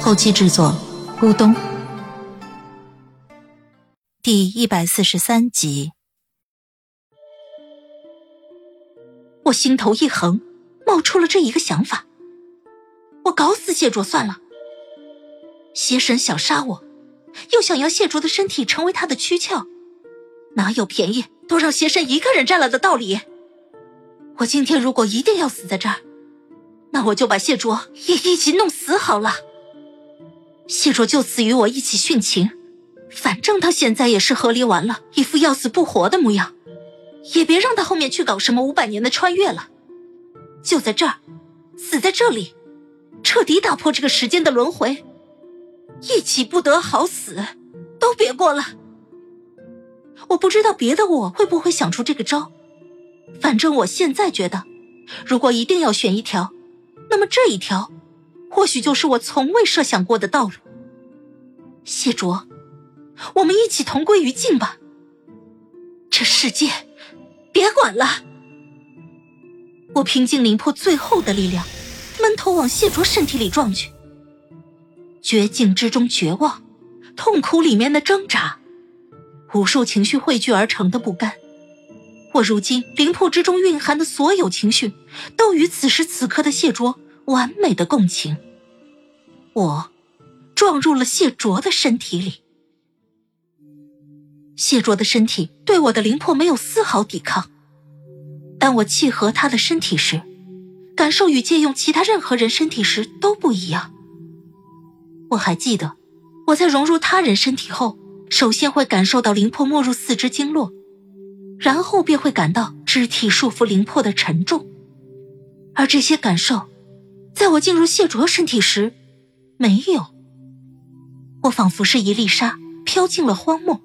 后期制作：咕咚。第一百四十三集，我心头一横，冒出了这一个想法：我搞死谢卓算了。邪神想杀我，又想要谢卓的身体成为他的躯壳，哪有便宜都让邪神一个人占了的道理？我今天如果一定要死在这儿，那我就把谢卓也一起弄死好了。谢卓就此与我一起殉情，反正他现在也是和离完了，一副要死不活的模样，也别让他后面去搞什么五百年的穿越了。就在这儿，死在这里，彻底打破这个时间的轮回。一起不得好死，都别过了。我不知道别的我会不会想出这个招，反正我现在觉得，如果一定要选一条，那么这一条，或许就是我从未设想过的道路。谢卓，我们一起同归于尽吧。这世界，别管了。我拼尽灵魄最后的力量，闷头往谢卓身体里撞去。绝境之中，绝望，痛苦里面的挣扎，无数情绪汇聚而成的不甘。我如今灵魄之中蕴含的所有情绪，都与此时此刻的谢卓完美的共情。我撞入了谢卓的身体里，谢卓的身体对我的灵魄没有丝毫抵抗。当我契合他的身体时，感受与借用其他任何人身体时都不一样。我还记得，我在融入他人身体后，首先会感受到灵魄没入四肢经络，然后便会感到肢体束缚灵魄的沉重。而这些感受，在我进入谢卓身体时，没有。我仿佛是一粒沙，飘进了荒漠。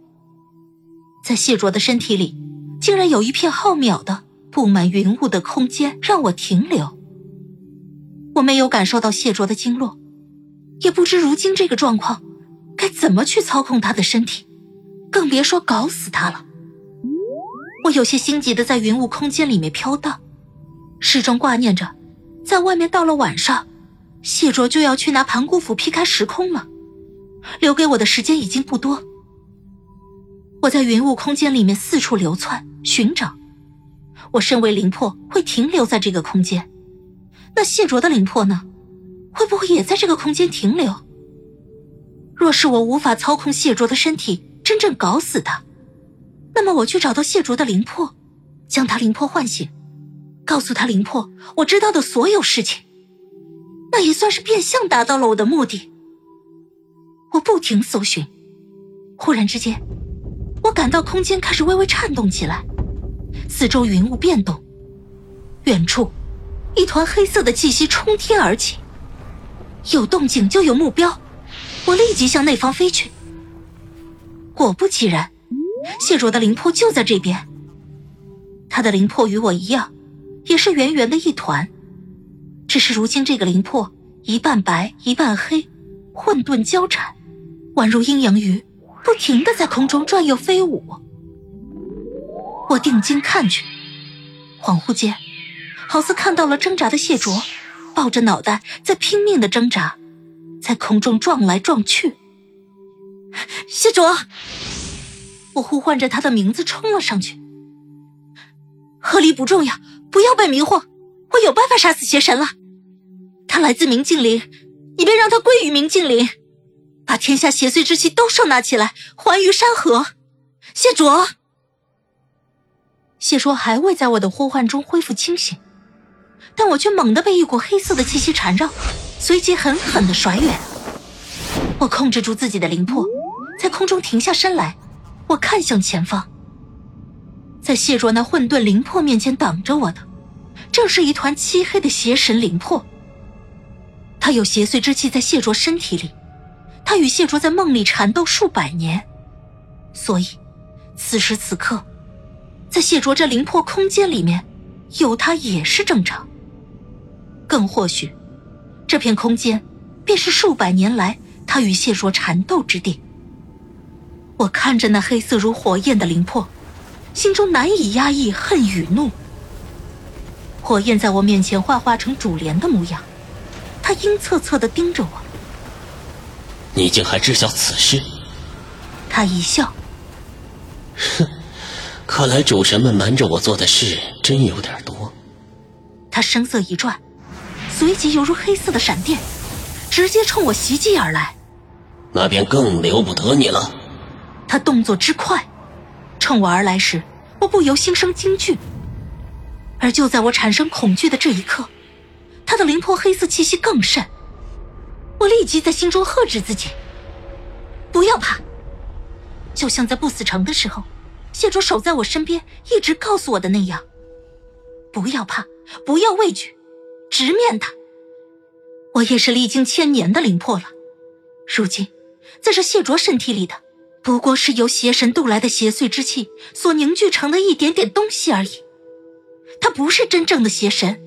在谢卓的身体里，竟然有一片浩渺的、布满云雾的空间让我停留。我没有感受到谢卓的经络。也不知如今这个状况，该怎么去操控他的身体，更别说搞死他了。我有些心急的在云雾空间里面飘荡，始终挂念着，在外面到了晚上，谢卓就要去拿盘古斧劈开时空了，留给我的时间已经不多。我在云雾空间里面四处流窜寻找，我身为灵魄会停留在这个空间，那谢卓的灵魄呢？会不会也在这个空间停留？若是我无法操控谢卓的身体，真正搞死他，那么我去找到谢卓的灵魄，将他灵魄唤醒，告诉他灵魄我知道的所有事情，那也算是变相达到了我的目的。我不停搜寻，忽然之间，我感到空间开始微微颤动起来，四周云雾变动，远处一团黑色的气息冲天而起。有动静就有目标，我立即向那方飞去。果不其然，谢卓的灵魄就在这边。他的灵魄与我一样，也是圆圆的一团，只是如今这个灵魄一半白一半黑，混沌交缠，宛如阴阳鱼，不停的在空中转悠飞舞。我定睛看去，恍惚间，好似看到了挣扎的谢卓。抱着脑袋在拼命的挣扎，在空中撞来撞去。谢卓，我呼唤着他的名字冲了上去。何离不重要，不要被迷惑，我有办法杀死邪神了。他来自明镜陵，你便让他归于明镜陵，把天下邪祟之气都收纳起来，还于山河。谢卓，谢卓还未在我的呼唤中恢复清醒。但我却猛地被一股黑色的气息缠绕，随即狠狠的甩远。我控制住自己的灵魄，在空中停下身来。我看向前方，在谢卓那混沌灵魄面前挡着我的，正是一团漆黑的邪神灵魄。他有邪祟之气在谢卓身体里，他与谢卓在梦里缠斗数百年，所以此时此刻，在谢卓这灵魄空间里面，有他也是正常。更或许，这片空间便是数百年来他与谢卓缠斗之地。我看着那黑色如火焰的灵魄，心中难以压抑恨与怒。火焰在我面前幻化成主莲的模样，他阴恻恻的盯着我。你竟还知晓此事？他一笑，哼，看来主神们瞒着我做的事真有点多。他声色一转，随即犹如黑色的闪电，直接冲我袭击而来。那便更留不得你了。他动作之快，冲我而来时，我不由心生惊惧。而就在我产生恐惧的这一刻，他的灵魄黑色气息更甚。我立即在心中喝止自己：不要怕。就像在不死城的时候，谢卓守在我身边，一直告诉我的那样：不要怕，不要畏惧，直面他。我也是历经千年的灵魄了，如今在这谢卓身体里的。不过是由邪神渡来的邪祟之气所凝聚成的一点点东西而已，他不是真正的邪神，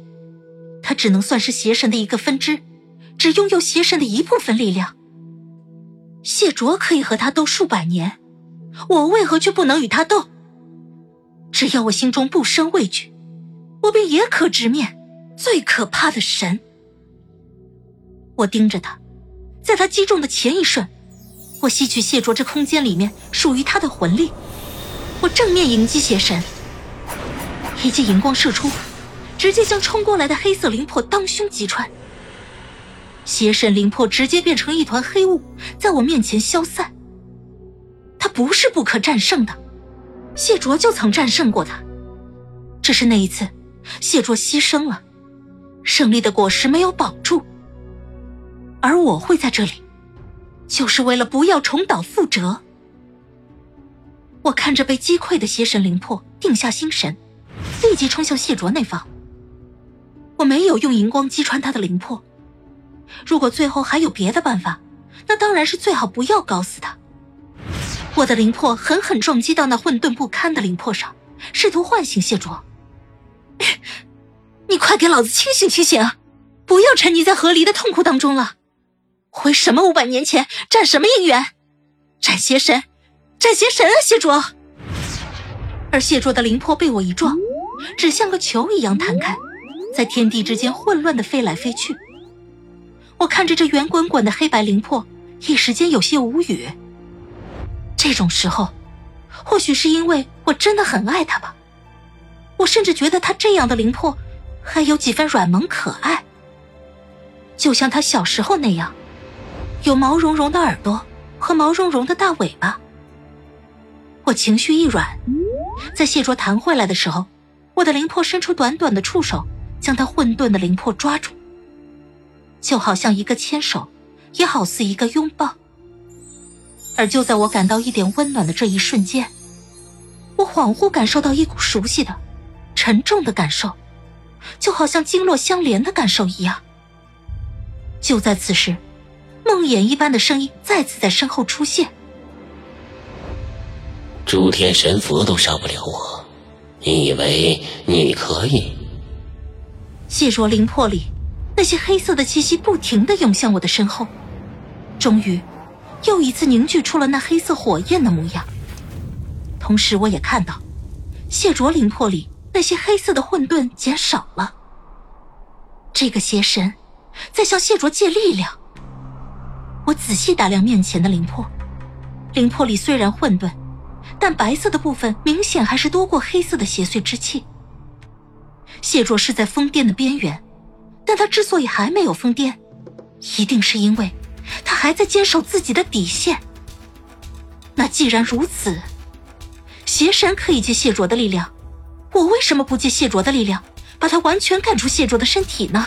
他只能算是邪神的一个分支，只拥有邪神的一部分力量。谢卓可以和他斗数百年，我为何却不能与他斗？只要我心中不生畏惧，我便也可直面最可怕的神。我盯着他，在他击中的前一瞬。我吸取谢卓这空间里面属于他的魂力，我正面迎击邪神，一记银光射出，直接将冲过来的黑色灵魄当胸击穿。邪神灵魄直接变成一团黑雾，在我面前消散。他不是不可战胜的，谢卓就曾战胜过他，只是那一次，谢卓牺牲了，胜利的果实没有保住，而我会在这里。就是为了不要重蹈覆辙。我看着被击溃的邪神灵魄，定下心神，立即冲向谢卓那方。我没有用荧光击穿他的灵魄。如果最后还有别的办法，那当然是最好不要搞死他。我的灵魄狠狠撞击到那混沌不堪的灵魄上，试图唤醒谢卓。你快给老子清醒清醒，不要沉溺在河离的痛苦当中了。回什么五百年前斩什么姻缘？斩邪神，斩邪神啊！谢卓，而谢卓的灵魄被我一撞，只像个球一样弹开，在天地之间混乱的飞来飞去。我看着这圆滚滚的黑白灵魄，一时间有些无语。这种时候，或许是因为我真的很爱他吧，我甚至觉得他这样的灵魄，还有几分软萌可爱，就像他小时候那样。有毛茸茸的耳朵和毛茸茸的大尾巴，我情绪一软，在谢卓弹回来的时候，我的灵魄伸出短短的触手，将他混沌的灵魄抓住，就好像一个牵手，也好似一个拥抱。而就在我感到一点温暖的这一瞬间，我恍惚感受到一股熟悉的、沉重的感受，就好像经络相连的感受一样。就在此时。梦魇一般的声音再次在身后出现：“诸天神佛都杀不了我，你以为你可以？”谢若灵魄里那些黑色的气息不停的涌向我的身后，终于又一次凝聚出了那黑色火焰的模样。同时，我也看到谢卓灵魄里那些黑色的混沌减少了。这个邪神在向谢卓借力量。我仔细打量面前的灵魄，灵魄里虽然混沌，但白色的部分明显还是多过黑色的邪祟之气。谢卓是在疯癫的边缘，但他之所以还没有疯癫，一定是因为他还在坚守自己的底线。那既然如此，邪神可以借谢卓的力量，我为什么不借谢卓的力量，把他完全赶出谢卓的身体呢？